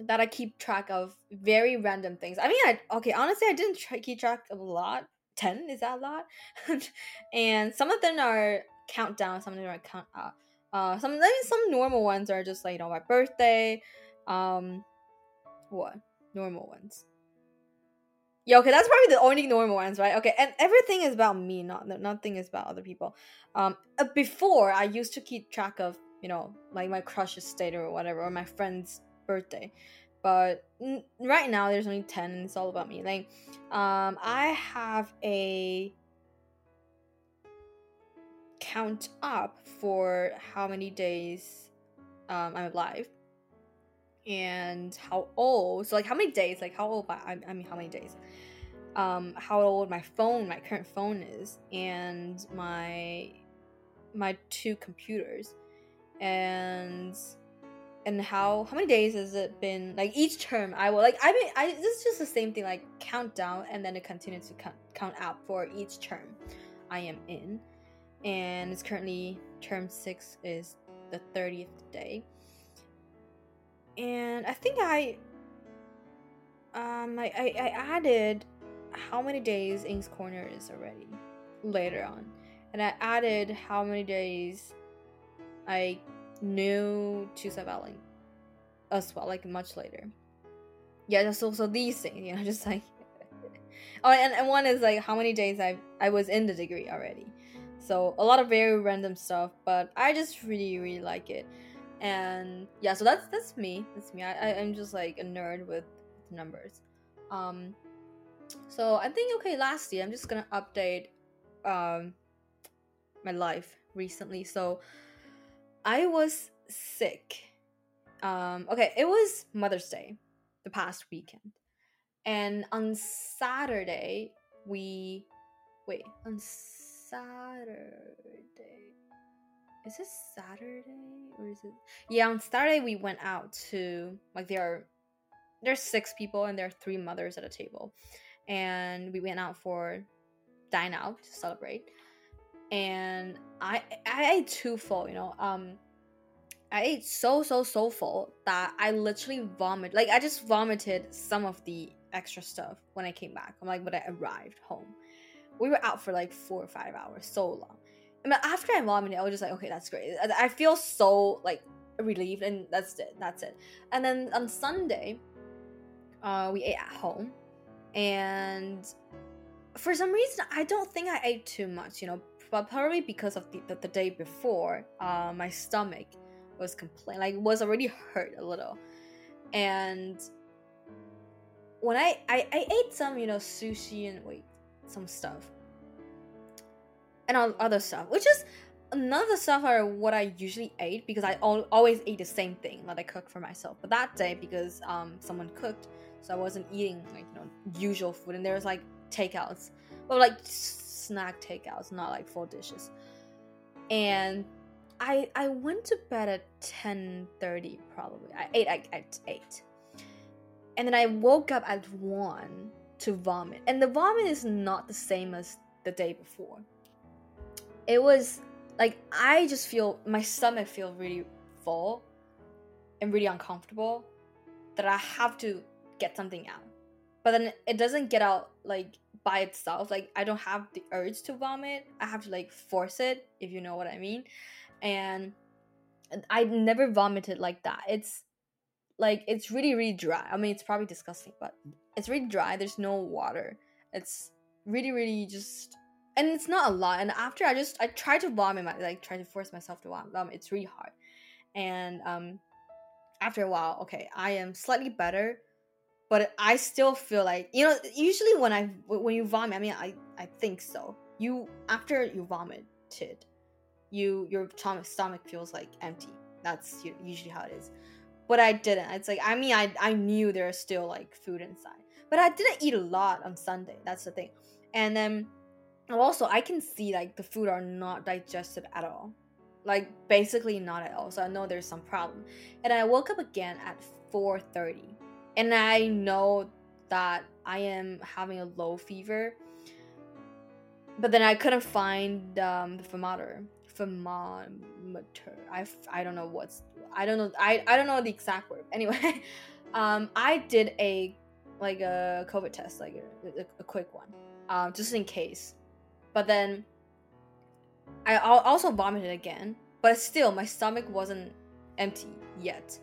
that i keep track of very random things i mean i okay honestly i didn't try, keep track of a lot 10 is that a lot and some of them are countdown some of them are count uh, uh some I mean, some normal ones are just like you know my birthday um, what normal ones? Yeah, okay, that's probably the only normal ones, right? Okay, and everything is about me, not nothing is about other people. Um, uh, before I used to keep track of, you know, like my crush's state or whatever, or my friend's birthday, but right now there's only ten, and it's all about me. Like, um, I have a count up for how many days um, I'm alive and how old so like how many days like how old I, I mean how many days um how old my phone my current phone is and my my two computers and and how how many days has it been? Like each term i will like i mean i this is just the same thing like count down and then it continues to count, count out for each term i am in. And it's currently term six is the 30th day. And I think I um I, I, I added how many days Yin's Corner is already later on. And I added how many days I knew TwoSet Violin as well, like much later. Yeah, just also these things, you know, just like Oh and, and one is like how many days I I was in the degree already. So a lot of very random stuff, but I just really, really like it. And yeah so that's that's me. That's me. I, I i'm just like a nerd with numbers. Um so i think okay lastly i'm just gonna update um my life recently. So i was sick um okay it was mother's day the past weekend and on saturday we wait on Saturday. Is it Saturday or is it? Yeah, on Saturday we went out to like there are there's six people and there are three mothers at a table, and we went out for dine out to celebrate. And I I ate too full, you know. Um, I ate so so so full that I literally vomited. Like I just vomited some of the extra stuff when I came back. I'm like when I arrived home. We were out for like four or five hours, so long. I mean, after I vomited, I was just like, okay, that's great. I feel so like relieved, and that's it. That's it. And then on Sunday, uh, we ate at home, and for some reason, I don't think I ate too much. You know, but probably because of the, the, the day before, uh, my stomach was complaining, like was already hurt a little, and when I, I I ate some you know sushi and wait some stuff. And all other stuff, which is none of the stuff are what I usually ate because I al- always ate the same thing that I cook for myself. But that day, because um someone cooked, so I wasn't eating like you know usual food, and there was like takeouts, but like snack takeouts, not like full dishes. And I I went to bed at ten thirty probably. I ate at, at eight, and then I woke up at one to vomit, and the vomit is not the same as the day before it was like I just feel my stomach feel really full and really uncomfortable that I have to get something out. But then it doesn't get out like by itself. Like I don't have the urge to vomit. I have to like force it, if you know what I mean. And I never vomited like that. It's like it's really really dry. I mean, it's probably disgusting, but it's really dry. There's no water. It's really really just and it's not a lot. And after I just I try to vomit, my, like try to force myself to vomit. It's really hard. And um, after a while, okay, I am slightly better, but I still feel like you know. Usually when I when you vomit, I mean, I I think so. You after you vomited, you your stomach feels like empty. That's usually how it is. But I didn't. It's like I mean, I I knew there was still like food inside, but I didn't eat a lot on Sunday. That's the thing. And then also i can see like the food are not digested at all like basically not at all so i know there's some problem and i woke up again at 4.30 and i know that i am having a low fever but then i couldn't find um, the thermometer thermometer. I, I don't know what's i don't know I, I don't know the exact word. Anyway um i did a like a covid test like a, a, a quick one um just in case. But then I also vomited again, but still my stomach wasn't empty yet.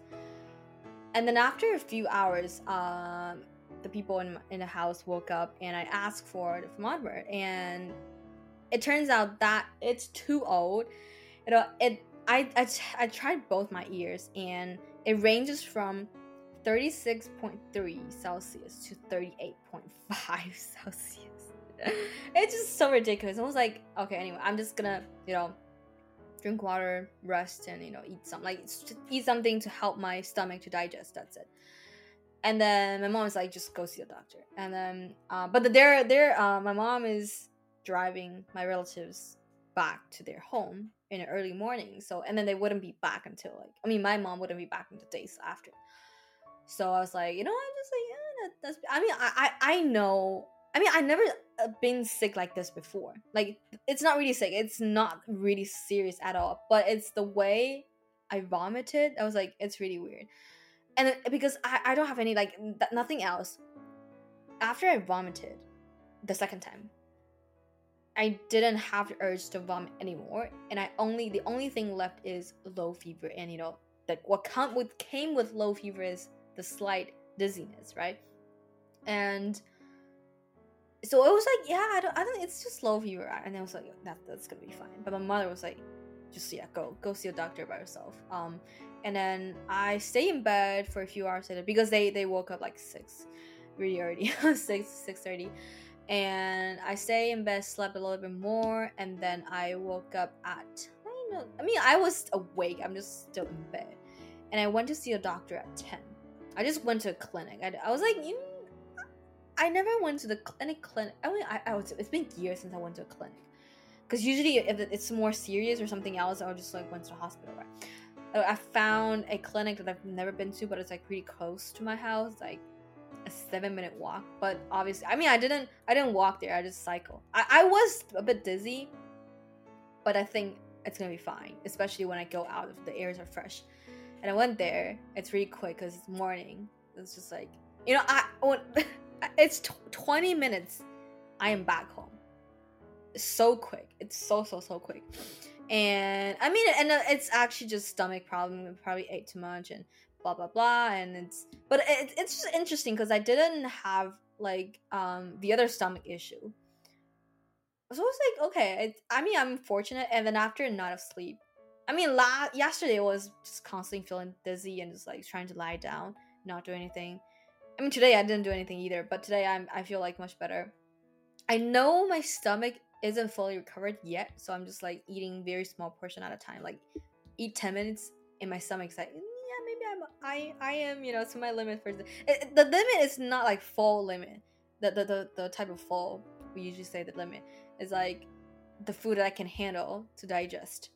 And then after a few hours, um, the people in in the house woke up and I asked for the thermometer, and it turns out that it's too old. You know, it I, I, I tried both my ears and it ranges from 36.3 Celsius to 38.5 Celsius. it's just so ridiculous. I was like, okay, anyway, I'm just gonna, you know, drink water, rest, and you know, eat some like eat something to help my stomach to digest. That's it. And then my mom was like, just go see a doctor. And then, uh, but they're they're uh, my mom is driving my relatives back to their home in the early morning. So and then they wouldn't be back until like I mean, my mom wouldn't be back until days after. So I was like, you know, I'm just like, yeah, that, that's. I mean, I I, I know I mean, I never Uh, been sick like this before. Like, it's not really sick. It's not really serious at all. But it's the way I vomited. I was like, it's really weird. And because I, I don't have any, like, th- nothing else. After I vomited the second time, I didn't have the urge to vomit anymore. And I only, the only thing left is low fever. And, you know, like what come with came with low fever is the slight dizziness, right? And so it was like, yeah, I don't, I don't, it's just low fever, and I was like, that that's gonna be fine. But my mother was like, just yeah, go go see a doctor by yourself. Um, and then I stay in bed for a few hours later because they they woke up like six, really early, six six thirty, and I stay in bed, slept a little bit more, and then I woke up at I know, I mean, I was awake. I'm just still in bed, and I went to see a doctor at ten. I just went to a clinic. I, I was like, you I never went to the any clinic. I mean, I, I it's been years since I went to a clinic. Because usually, if it's more serious or something else, I just like went to the hospital, right? Uh, I found a clinic that I've never been to, but it's like pretty close to my house, like a seven minute walk. But obviously, I mean, I didn't, I didn't walk there. I just cycle. I, I was a bit dizzy, but I think it's gonna be fine, especially when I go out if the airs are fresh. And I went there. It's really quick because it's morning. It's just like you know, I when, it's t- twenty minutes. I am back home. So quick. It's so so so quick. And I mean, and uh, it's actually just stomach problem. I probably ate too much and blah blah blah. And it's but it, it's just interesting because I didn't have like um the other stomach issue so it's like okay it, i mean i'm fortunate and then after a night of sleep i mean la- yesterday was just constantly feeling dizzy and just like trying to lie down not do anything i mean today i didn't do anything either but today i'm i feel like much better i know my stomach isn't fully recovered yet so i'm just like eating very small portion at a time like eat 10 minutes and my stomach's like yeah maybe i'm i i am you know to my limit for the, it, the limit is not like full limit the, the the the type of full we usually say the limit is like the food that I can handle to digest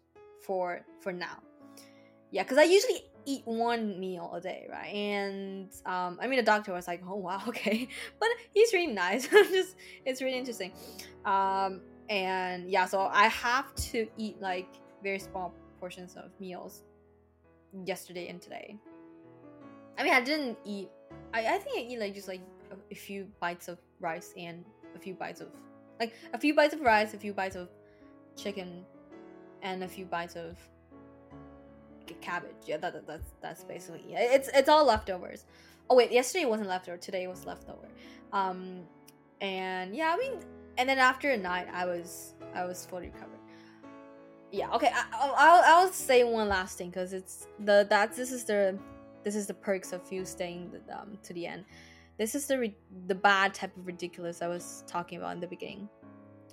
for for now. Yeah, because I usually eat one meal a day, right? And um, I mean, the doctor was like, "Oh wow, okay," but he's really nice. Just it's really interesting. Um, and yeah, so I have to eat like very small portions of meals yesterday and today. I mean, I didn't eat. I, I think I eat like just like a, a few bites of rice and a few bites of like a few bites of rice, a few bites of chicken, and a few bites of cabbage. Yeah, that, that that's that's basically. It's it's all leftovers. Oh wait, yesterday wasn't leftover. Today was leftover. Um, and yeah, I mean, and then after a night, I was I was fully recovered. Yeah. Okay. I, I'll I'll say one last thing because it's the that this is the this is the perks of you staying the, um, to the end this is the the bad type of ridiculous I was talking about in the beginning.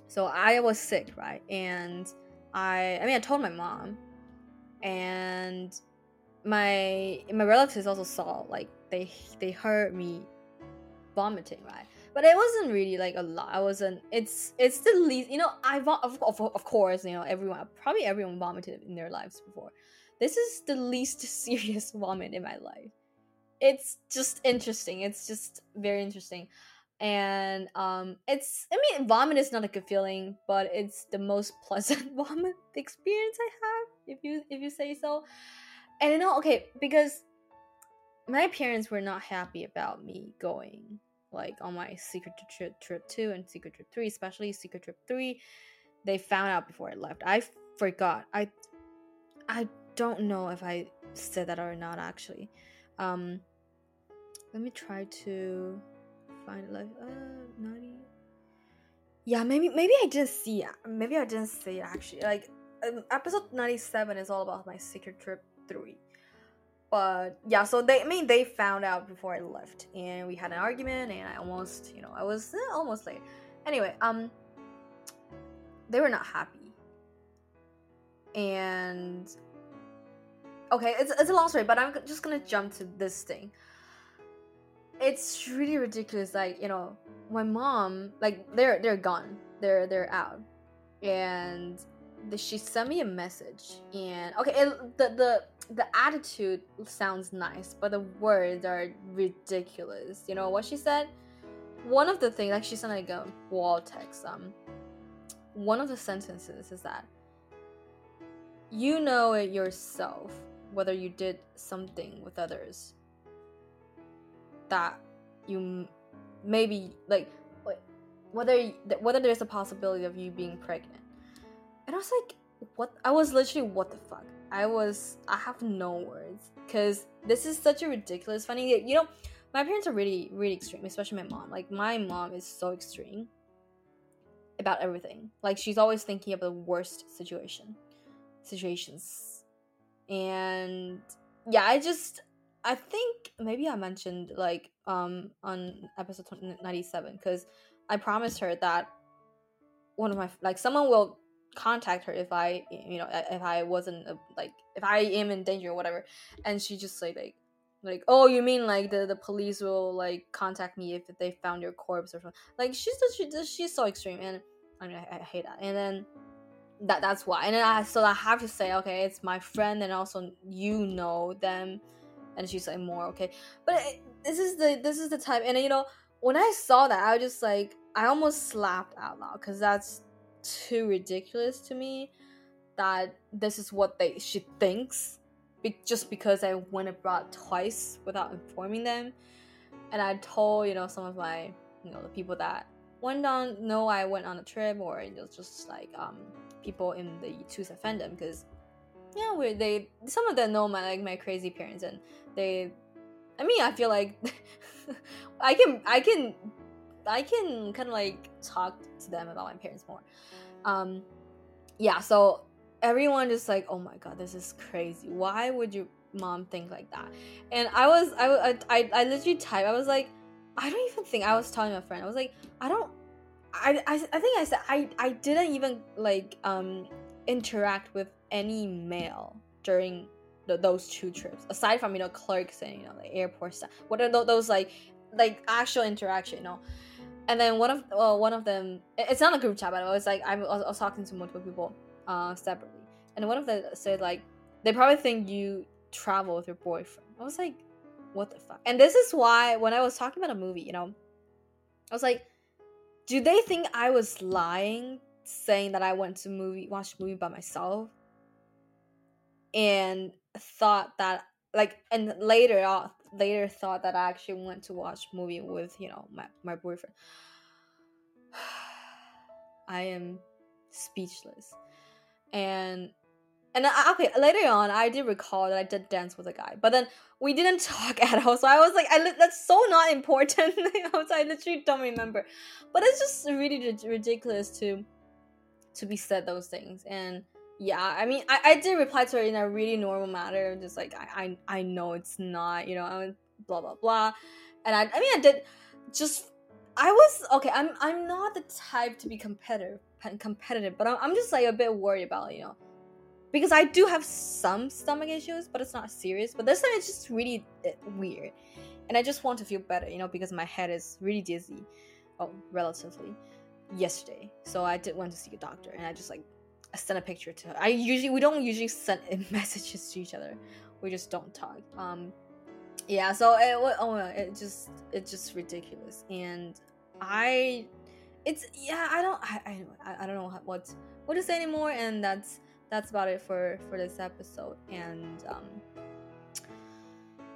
So I was sick, right? And I I mean I told my mom and my my relatives also saw like they they heard me vomiting, right? But it wasn't really like a lot. I wasn't. It's it's the least. You know, I of, of of course you know everyone probably everyone vomited in their lives before. This is the least serious vomit in my life it's just interesting. It's just very interesting. And um it's I mean vomit is not a good feeling, but it's the most pleasant vomit experience I have, if you if you say so. And you know, okay, because my parents were not happy about me going like on my secret trip trip 2 and secret trip 3 especially secret trip 3 they found out before i left. I forgot. I i don't know if i said that or not actually. Um let me try to find like uh 90 yeah maybe maybe i didn't see maybe i didn't see it actually. Like um, episode 97 is all about my secret trip 3 but yeah so they I mean they found out before i left and we had an argument and i almost you know i was eh, almost late. Anyway um they were not happy. And okay it's, it's a long story but i'm just gonna jump to this thing. It's really ridiculous like you know my mom like they're they're gone. They're they're out. And she sent me a message and okay it, the the the attitude sounds nice but the words are ridiculous. You know what she said? One of the things like she sent like a wall text um one of the sentences is that you know it yourself whether you did something with others that you maybe like whether whether there's a possibility of you being pregnant and i was like what i was literally what the fuck? I was i have no words. Because this is such a ridiculous funny you know my parents are really really extreme especially my mom. Like my mom is so extreme about everything. Like she's always thinking of the worst situation situations. And yeah i just I think maybe I mentioned like um on episode 97 because I promised her that one of my like someone will contact her if I you know if I wasn't uh, like if I am in danger or whatever. And she just like like like oh you mean like the, the police will like contact me if they found your corpse or something? Like she's she, she's so extreme and i mean I, I, hate that. And then that that's why. And then i so i have to say okay it's my friend and also you know them. And she's like more okay. But it, this is the this is the type and you know when i saw that i was just like i almost slapped out loud because that's too ridiculous to me that this is what they she thinks be- just because I went abroad twice without informing them. And I told, you know, some of my, you know, the people that went on, know I went on a trip or it was just like um, people in the TwoSet fandom because, yeah, we they some of them know my like my crazy parents and they, I mean, I feel like I can I can I can kind of like talk to them about my parents more. Um, yeah, so everyone just like, oh my god, this is crazy. Why would your mom think like that? And I was, I, I, I literally typed. I was like, I don't even think I was telling my friend. I was like, I don't. I, I, I think I said I, I didn't even like um interact with any male during those two trips aside from you know clerks and you know the airport stuff what are those, those like like actual interaction you know and then one of one of them it's not a group chat but I was like I was, I was talking to multiple people uh, separately. And one of them said like they probably think you travel with your boyfriend. I was like, what the fuck? And this is why when I was talking about a movie, you know, I was like, do they think I was lying saying that I went to movie watch movie by myself? And thought that like and later later thought that I actually went to watch movie with, you know, my, my boyfriend. I am speechless. And and I, okay later on i did recall that i did dance with a guy but then we didn't talk at all. So i was like I, that's so not important. I, was, I literally don't remember. But it's just really ridiculous to to be said those things. And yeah i mean i, I did reply to her in a really normal manner just like i i, I know it's not you know i mean blah blah blah and i i mean i did just i was okay i'm i'm not the type to be competitive competitive, but I'm I'm just like a bit worried about you know because I do have some stomach issues, but it's not serious. But this time it's just really eh, weird, and I just want to feel better, you know, because my head is really dizzy, oh, relatively, yesterday. So I did want to see a doctor, and I just like I sent a picture to her. I usually we don't usually send messages to each other, we just don't talk. Um, yeah. So it oh it just it's just ridiculous, and I it's yeah i don't i i, I don't know what what to say anymore and that's that's about it for for this episode and um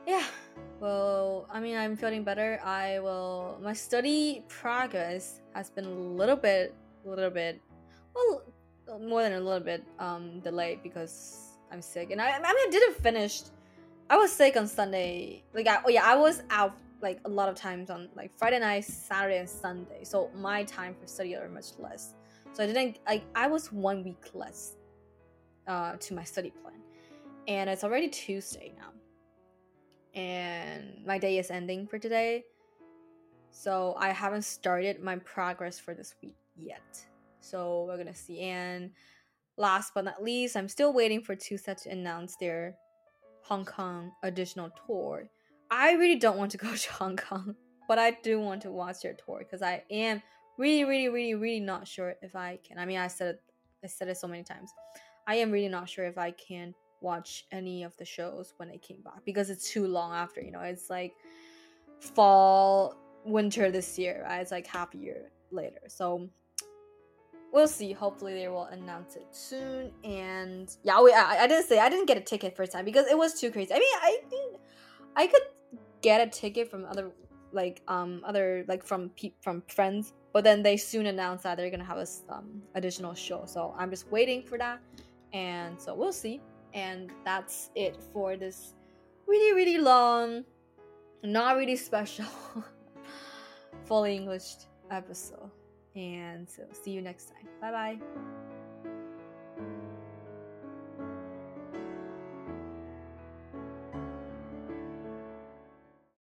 yeah well i mean i'm feeling better i will my study progress has been a little bit a little bit well more than a little bit um delayed because i'm sick and i i mean i didn't finish i was sick on sunday like I, oh yeah i was out like a lot of times on like Friday night, Saturday, and Sunday. So my time for study are much less. So I didn't like I was one week less uh, to my study plan, and it's already Tuesday now, and my day is ending for today. So I haven't started my progress for this week yet. So we're gonna see. And last but not least, I'm still waiting for TwoSet to announce their Hong Kong additional tour I really don't want to go to Hong Kong, but I do want to watch their tour because I am really, really, really, really not sure if I can. I mean, I said it, I said it so many times. I am really not sure if I can watch any of the shows when they came back because it's too long after. You know, it's like fall, winter this year. Right? It's like half a year later. So we'll see. Hopefully, they will announce it soon. And yeah, we, I, I didn't say I didn't get a ticket first time because it was too crazy. I mean, I I could get a ticket from other like um other like from pe- from friends but then they soon announced that they're gonna have a um, additional show so i'm just waiting for that and so we'll see and that's it for this really really long not really special fully english episode and so see you next time. Bye bye